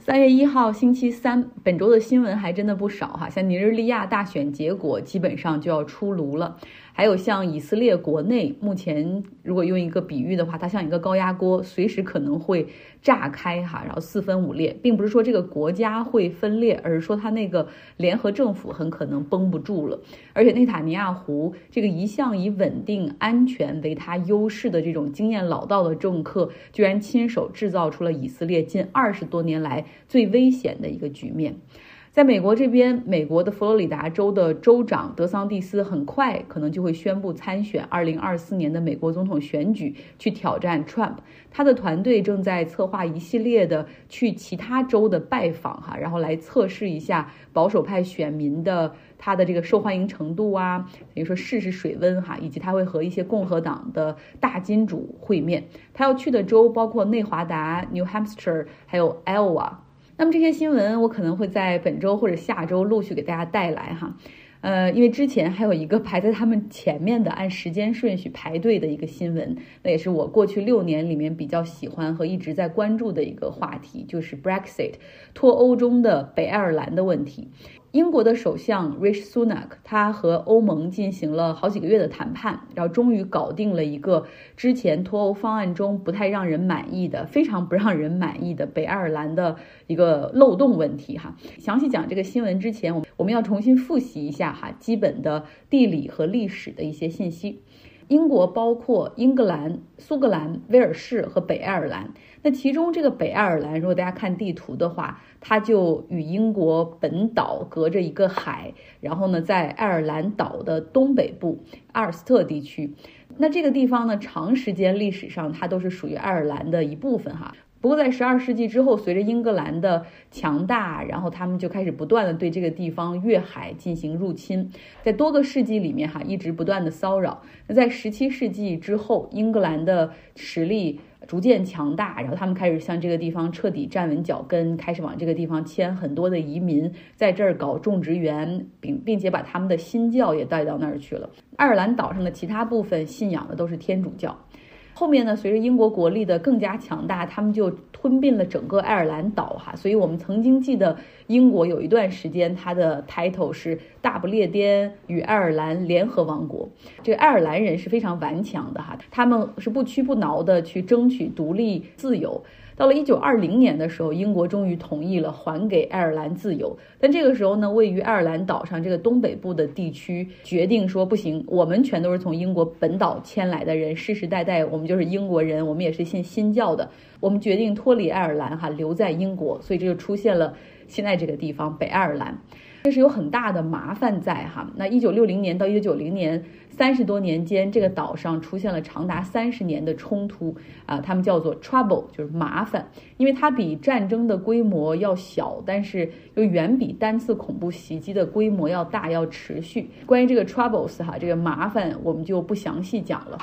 三月一号，星期三，本周的新闻还真的不少哈，像尼日利亚大选结果基本上就要出炉了。还有像以色列国内，目前如果用一个比喻的话，它像一个高压锅，随时可能会炸开哈，然后四分五裂，并不是说这个国家会分裂，而是说它那个联合政府很可能绷不住了。而且内塔尼亚胡这个一向以稳定、安全为他优势的这种经验老道的政客，居然亲手制造出了以色列近二十多年来最危险的一个局面。在美国这边，美国的佛罗里达州的州长德桑蒂斯很快可能就会宣布参选二零二四年的美国总统选举，去挑战 Trump。他的团队正在策划一系列的去其他州的拜访，哈，然后来测试一下保守派选民的他的这个受欢迎程度啊，等于说试试水温哈，以及他会和一些共和党的大金主会面。他要去的州包括内华达、New Hampshire，还有 Iowa。那么这些新闻我可能会在本周或者下周陆续给大家带来哈，呃，因为之前还有一个排在他们前面的按时间顺序排队的一个新闻，那也是我过去六年里面比较喜欢和一直在关注的一个话题，就是 Brexit 脱欧中的北爱尔兰的问题。英国的首相 Rishi Sunak，他和欧盟进行了好几个月的谈判，然后终于搞定了一个之前脱欧方案中不太让人满意的、非常不让人满意的北爱尔兰的一个漏洞问题。哈，详细讲这个新闻之前，我我们要重新复习一下哈基本的地理和历史的一些信息。英国包括英格兰、苏格兰、威尔士和北爱尔兰。那其中这个北爱尔兰，如果大家看地图的话，它就与英国本岛隔着一个海。然后呢，在爱尔兰岛的东北部阿尔斯特地区。那这个地方呢，长时间历史上它都是属于爱尔兰的一部分哈。不过，在十二世纪之后，随着英格兰的强大，然后他们就开始不断的对这个地方越海进行入侵，在多个世纪里面，哈，一直不断的骚扰。那在十七世纪之后，英格兰的实力逐渐强大，然后他们开始向这个地方彻底站稳脚跟，开始往这个地方迁很多的移民，在这儿搞种植园，并并且把他们的新教也带到那儿去了。爱尔兰岛上的其他部分信仰的都是天主教。后面呢，随着英国国力的更加强大，他们就吞并了整个爱尔兰岛哈。所以我们曾经记得，英国有一段时间它的 title 是大不列颠与爱尔兰联合王国。这个爱尔兰人是非常顽强的哈，他们是不屈不挠的去争取独立自由。到了一九二零年的时候，英国终于同意了还给爱尔兰自由。但这个时候呢，位于爱尔兰岛上这个东北部的地区决定说不行，我们全都是从英国本岛迁来的人，世世代代我们就是英国人，我们也是信新教的。我们决定脱离爱尔兰，哈，留在英国。所以这就出现了现在这个地方北爱尔兰。这是有很大的麻烦在哈。那一九六零年到一九九零年。三十多年间，这个岛上出现了长达三十年的冲突啊，他们叫做 trouble，就是麻烦，因为它比战争的规模要小，但是又远比单次恐怖袭击的规模要大，要持续。关于这个 troubles 哈，这个麻烦我们就不详细讲了。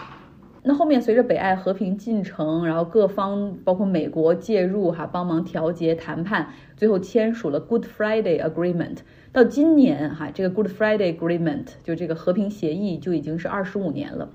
那后面随着北爱和平进程，然后各方包括美国介入哈，帮忙调节谈判，最后签署了 Good Friday Agreement。到今年哈，这个 Good Friday Agreement 就这个和平协议就已经是二十五年了，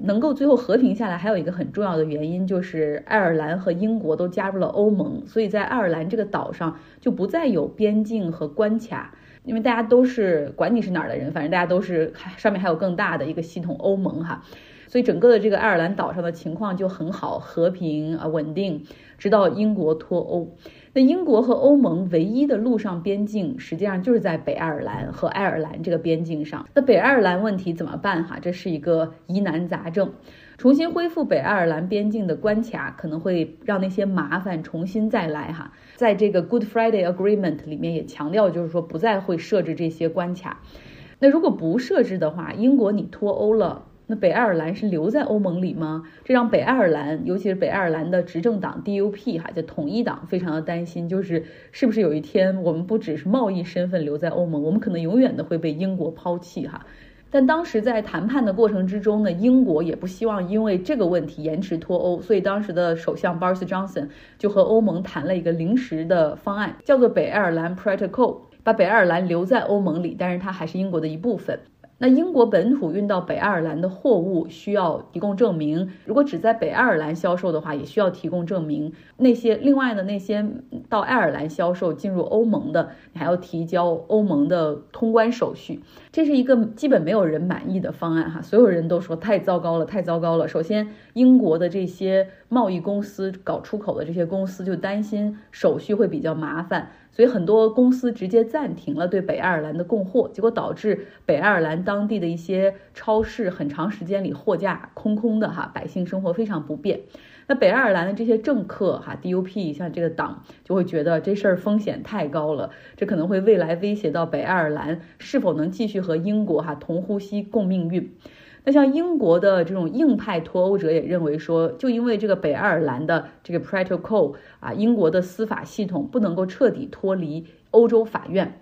能够最后和平下来，还有一个很重要的原因就是爱尔兰和英国都加入了欧盟，所以在爱尔兰这个岛上就不再有边境和关卡，因为大家都是管你是哪儿的人，反正大家都是上面还有更大的一个系统欧盟哈，所以整个的这个爱尔兰岛上的情况就很好，和平啊稳定，直到英国脱欧。那英国和欧盟唯一的陆上边境，实际上就是在北爱尔兰和爱尔兰这个边境上。那北爱尔兰问题怎么办？哈，这是一个疑难杂症。重新恢复北爱尔兰边境的关卡，可能会让那些麻烦重新再来。哈，在这个 Good Friday Agreement 里面也强调，就是说不再会设置这些关卡。那如果不设置的话，英国你脱欧了。那北爱尔兰是留在欧盟里吗？这让北爱尔兰，尤其是北爱尔兰的执政党 DUP 哈，就统一党，非常的担心，就是是不是有一天我们不只是贸易身份留在欧盟，我们可能永远的会被英国抛弃哈。但当时在谈判的过程之中呢，英国也不希望因为这个问题延迟脱欧，所以当时的首相 Boris Johnson 就和欧盟谈了一个临时的方案，叫做北爱尔兰 Protocol，把北爱尔兰留在欧盟里，但是它还是英国的一部分。那英国本土运到北爱尔兰的货物需要提供证明，如果只在北爱尔兰销售的话，也需要提供证明。那些另外的那些到爱尔兰销售进入欧盟的，你还要提交欧盟的通关手续。这是一个基本没有人满意的方案哈，所有人都说太糟糕了，太糟糕了。首先，英国的这些贸易公司搞出口的这些公司就担心手续会比较麻烦。所以很多公司直接暂停了对北爱尔兰的供货，结果导致北爱尔兰当地的一些超市很长时间里货架空空的哈，百姓生活非常不便。那北爱尔兰的这些政客哈，DUP 像这个党就会觉得这事儿风险太高了，这可能会未来威胁到北爱尔兰是否能继续和英国哈同呼吸共命运。那像英国的这种硬派脱欧者也认为说，就因为这个北爱尔兰的这个 protocol 啊，英国的司法系统不能够彻底脱离欧洲法院。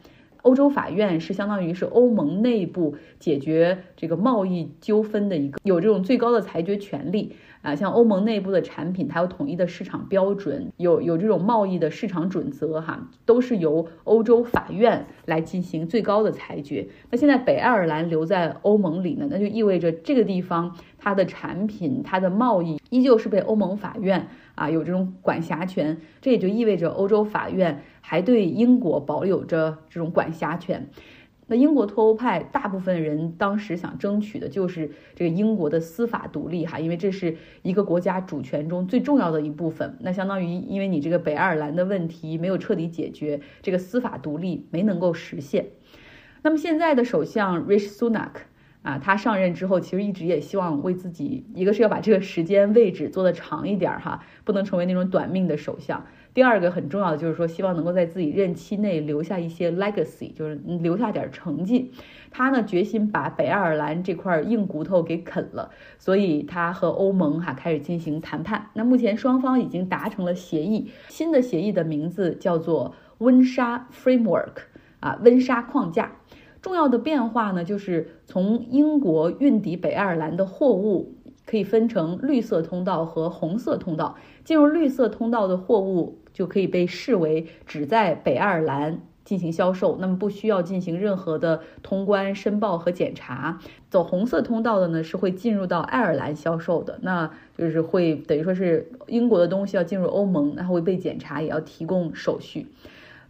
欧洲法院是相当于是欧盟内部解决这个贸易纠纷的一个有这种最高的裁决权利。啊，像欧盟内部的产品，它有统一的市场标准，有有这种贸易的市场准则，哈，都是由欧洲法院来进行最高的裁决。那现在北爱尔兰留在欧盟里呢，那就意味着这个地方它的产品、它的贸易依旧是被欧盟法院啊有这种管辖权。这也就意味着欧洲法院还对英国保有着这种管辖权。那英国脱欧派大部分人当时想争取的就是这个英国的司法独立哈，因为这是一个国家主权中最重要的一部分。那相当于因为你这个北爱尔兰的问题没有彻底解决，这个司法独立没能够实现。那么现在的首相 Rishi Sunak 啊，他上任之后其实一直也希望为自己，一个是要把这个时间位置做得长一点哈，不能成为那种短命的首相。第二个很重要的就是说，希望能够在自己任期内留下一些 legacy，就是留下点成绩。他呢决心把北爱尔兰这块硬骨头给啃了，所以他和欧盟哈开始进行谈判。那目前双方已经达成了协议，新的协议的名字叫做温莎 framework，啊，温莎框架。重要的变化呢，就是从英国运抵北爱尔兰的货物。可以分成绿色通道和红色通道。进入绿色通道的货物就可以被视为只在北爱尔兰进行销售，那么不需要进行任何的通关申报和检查。走红色通道的呢，是会进入到爱尔兰销售的，那就是会等于说是英国的东西要进入欧盟，然后会被检查，也要提供手续。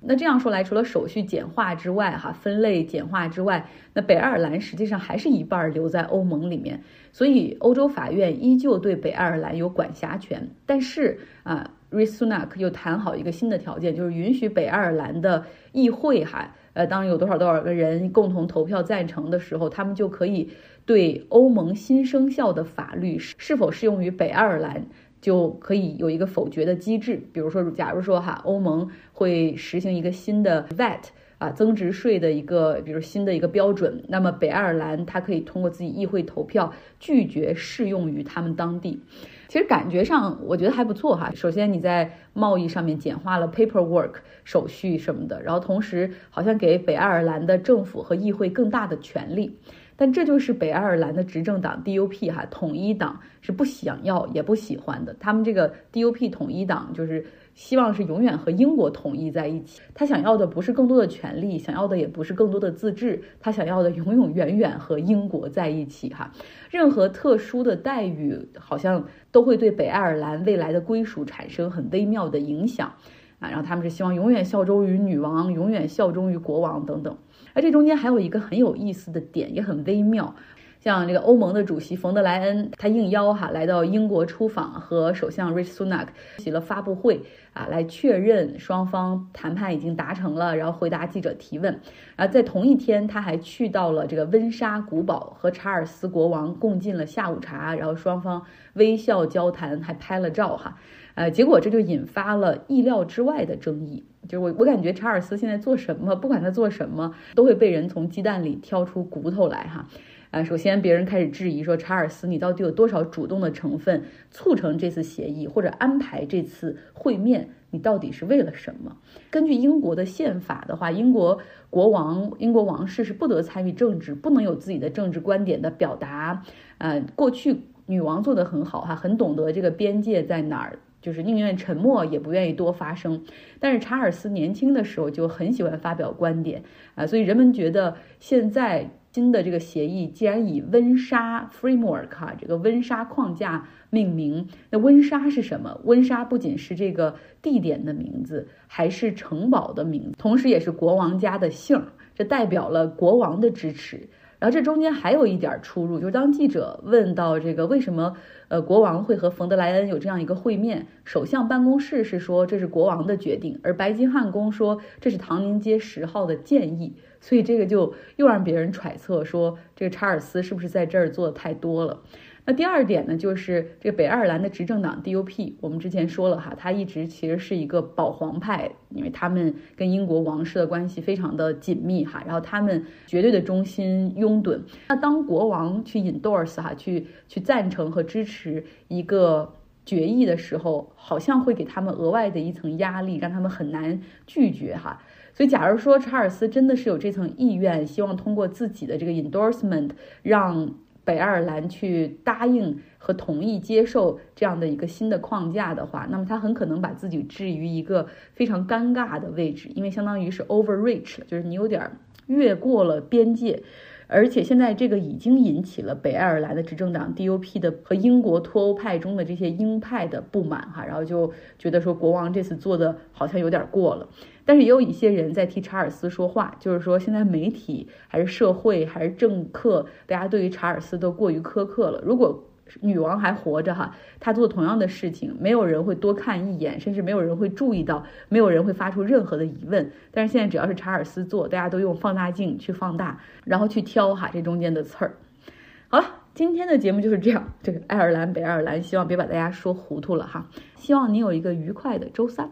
那这样说来，除了手续简化之外，哈，分类简化之外，那北爱尔兰实际上还是一半留在欧盟里面，所以欧洲法院依旧对北爱尔兰有管辖权。但是啊 risunna 又谈好一个新的条件，就是允许北爱尔兰的议会，哈，呃，当有多少多少个人共同投票赞成的时候，他们就可以对欧盟新生效的法律是否适用于北爱尔兰。就可以有一个否决的机制，比如说，假如说哈，欧盟会实行一个新的 VAT 啊增值税的一个，比如新的一个标准，那么北爱尔兰它可以通过自己议会投票拒绝适用于他们当地。其实感觉上我觉得还不错哈。首先你在贸易上面简化了 paperwork 手续什么的，然后同时好像给北爱尔兰的政府和议会更大的权利。但这就是北爱尔兰的执政党 DUP 哈统一党是不想要也不喜欢的。他们这个 DUP 统一党就是希望是永远和英国统一在一起。他想要的不是更多的权利，想要的也不是更多的自治，他想要的永永远远和英国在一起哈。任何特殊的待遇好像都会对北爱尔兰未来的归属产生很微妙的影响啊。然后他们是希望永远效忠于女王，永远效忠于国王等等。而这中间还有一个很有意思的点，也很微妙。像这个欧盟的主席冯德莱恩，他应邀哈来到英国出访，和首相 Rishi Sunak 起了发布会啊，来确认双方谈判已经达成了，然后回答记者提问。啊，在同一天，他还去到了这个温莎古堡，和查尔斯国王共进了下午茶，然后双方微笑交谈，还拍了照哈。呃，结果这就引发了意料之外的争议。就是我，我感觉查尔斯现在做什么，不管他做什么，都会被人从鸡蛋里挑出骨头来哈。啊，首先别人开始质疑说，查尔斯你到底有多少主动的成分促成这次协议或者安排这次会面？你到底是为了什么？根据英国的宪法的话，英国国王、英国王室是不得参与政治，不能有自己的政治观点的表达。呃，过去女王做的很好哈，很懂得这个边界在哪儿。就是宁愿沉默也不愿意多发声，但是查尔斯年轻的时候就很喜欢发表观点啊，所以人们觉得现在新的这个协议既然以温莎 framework 哈这个温莎框架命名，那温莎是什么？温莎不仅是这个地点的名字，还是城堡的名字，同时也是国王家的姓，这代表了国王的支持。然后这中间还有一点出入，就是当记者问到这个为什么呃国王会和冯德莱恩有这样一个会面，首相办公室是说这是国王的决定，而白金汉宫说这是唐宁街十号的建议，所以这个就又让别人揣测说这个查尔斯是不是在这儿做的太多了。那第二点呢，就是这个北爱尔兰的执政党 DUP，我们之前说了哈，它一直其实是一个保皇派，因为他们跟英国王室的关系非常的紧密哈，然后他们绝对的忠心拥趸。那当国王去 endorse 哈，去去赞成和支持一个决议的时候，好像会给他们额外的一层压力，让他们很难拒绝哈。所以，假如说查尔斯真的是有这层意愿，希望通过自己的这个 endorsement 让北爱尔兰去答应和同意接受这样的一个新的框架的话，那么他很可能把自己置于一个非常尴尬的位置，因为相当于是 overreach，就是你有点越过了边界。而且现在这个已经引起了北爱尔兰的执政党 DUP 的和英国脱欧派中的这些鹰派的不满哈，然后就觉得说国王这次做的好像有点过了。但是也有一些人在替查尔斯说话，就是说现在媒体还是社会还是政客，大家对于查尔斯都过于苛刻了。如果女王还活着哈，她做同样的事情，没有人会多看一眼，甚至没有人会注意到，没有人会发出任何的疑问。但是现在只要是查尔斯做，大家都用放大镜去放大，然后去挑哈这中间的刺儿。好了，今天的节目就是这样。这个爱尔兰北爱尔兰，希望别把大家说糊涂了哈。希望你有一个愉快的周三。